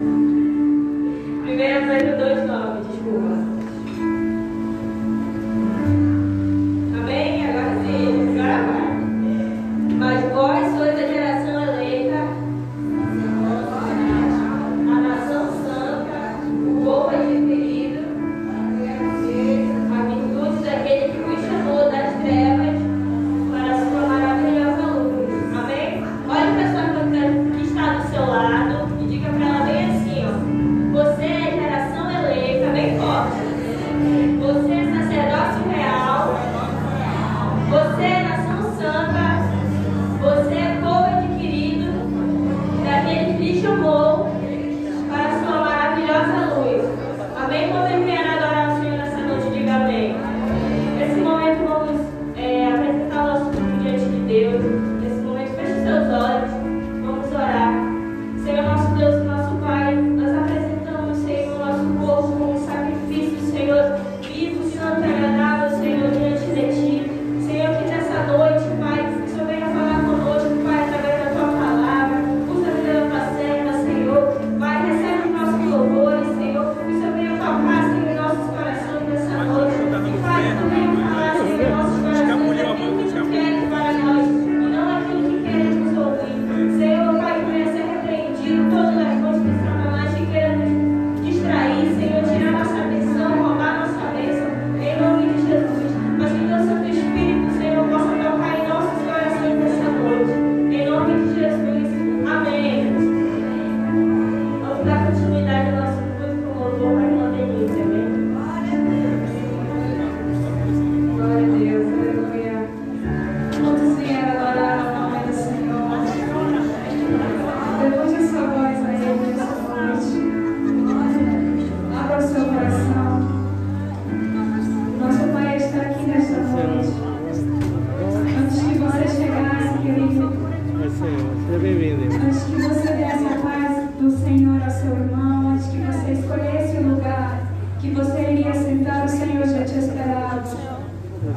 Você é geração eleita,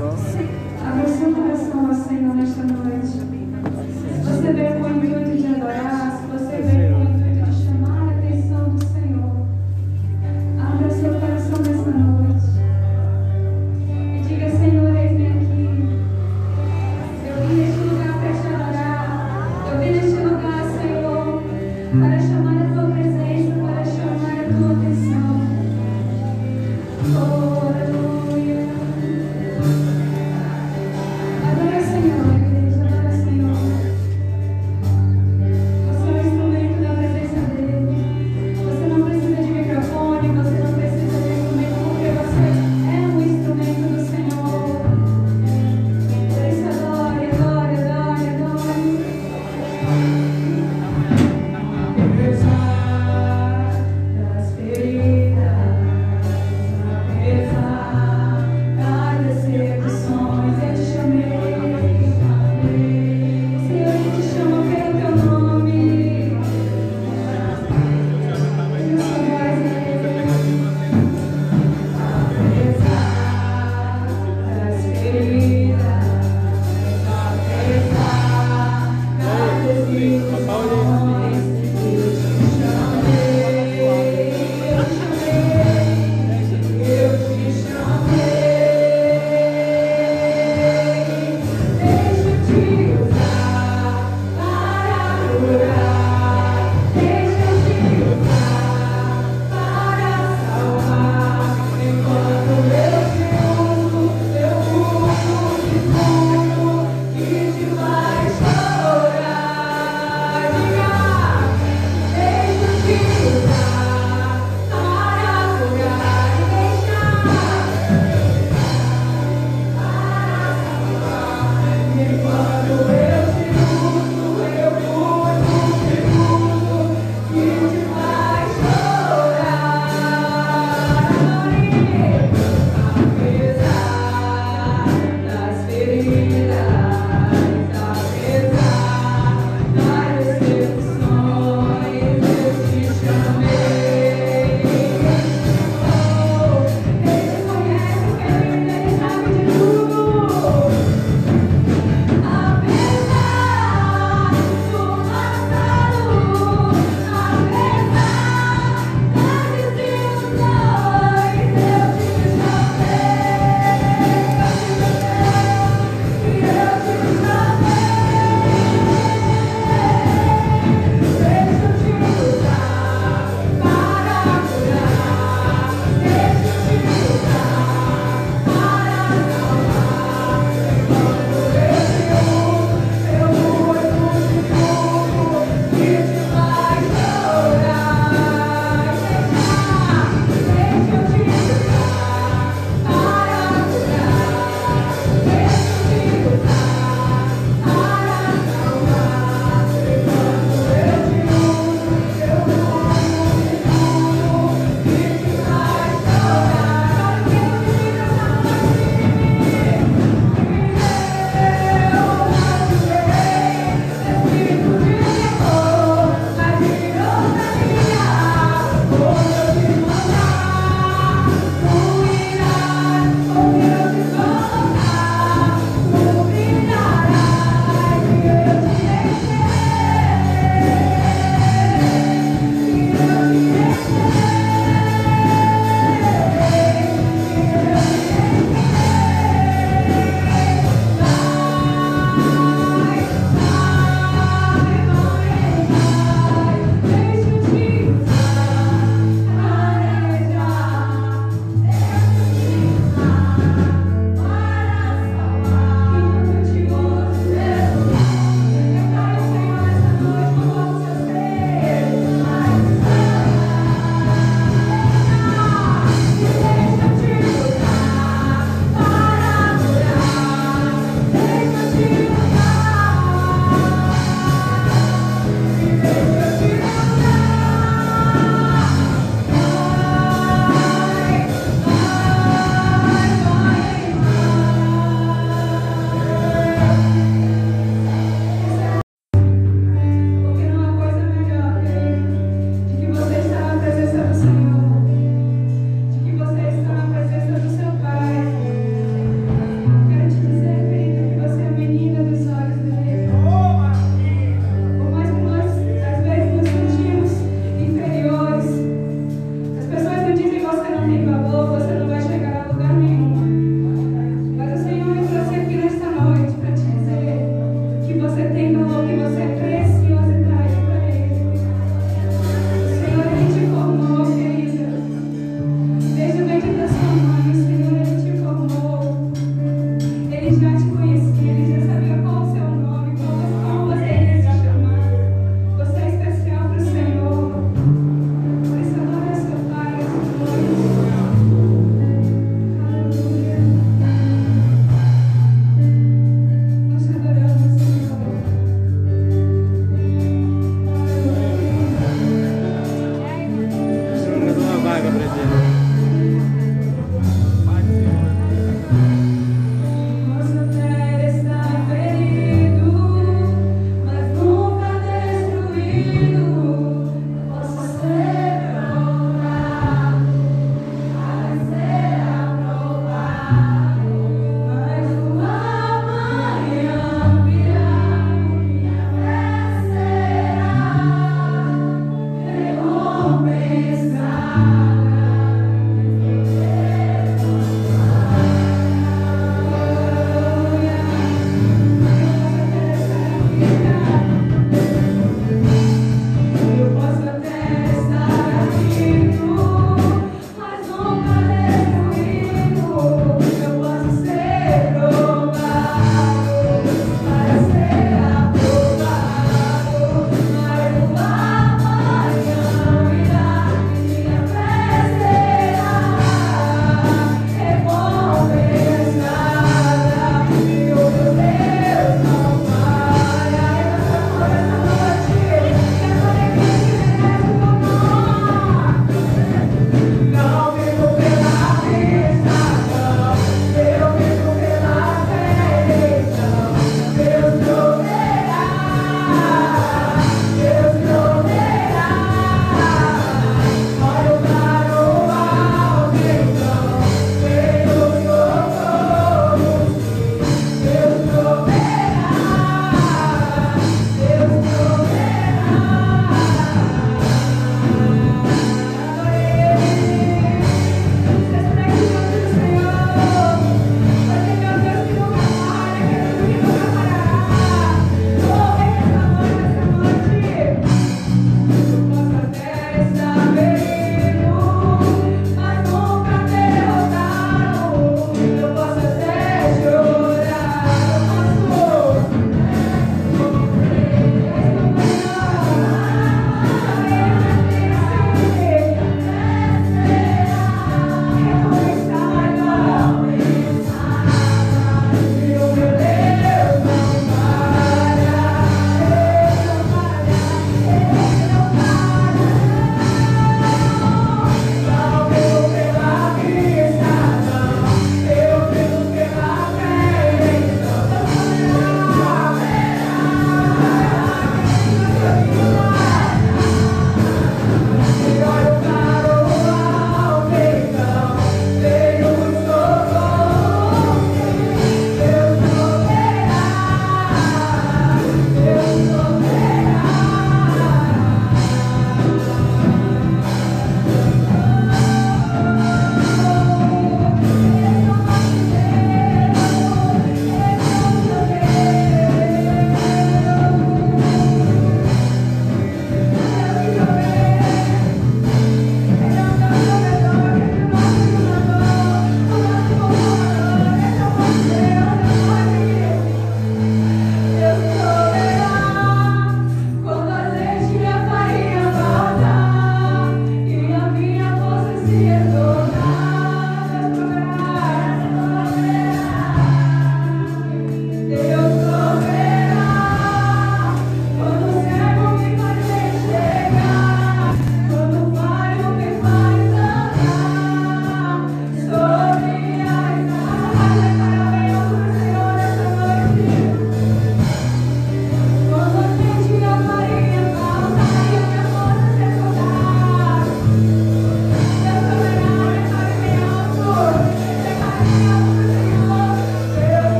Abre seu coração ao Senhor nesta noite. Você vê com a minha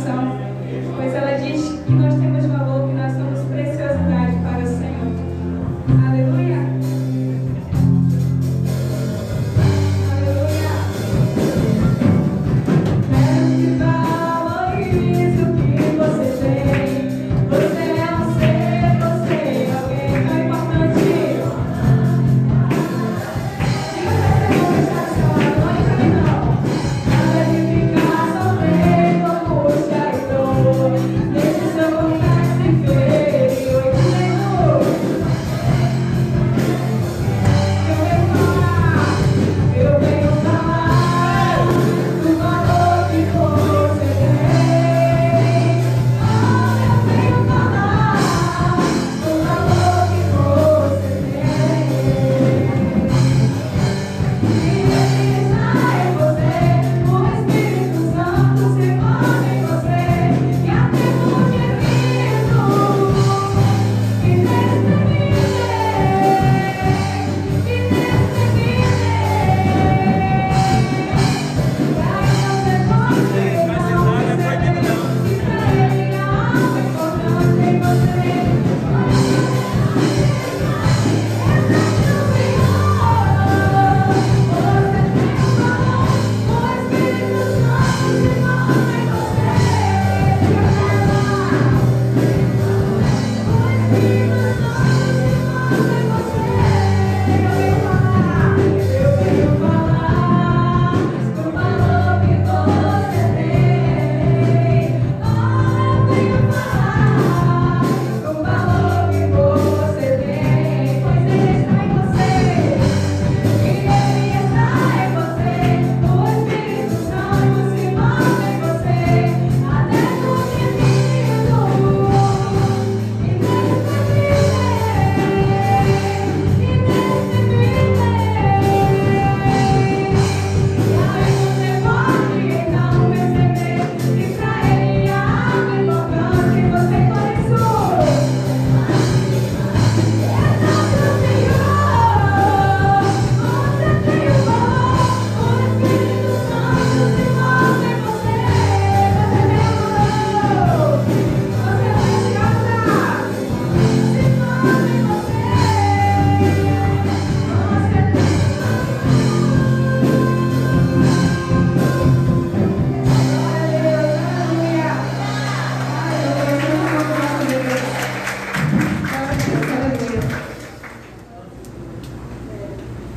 coração.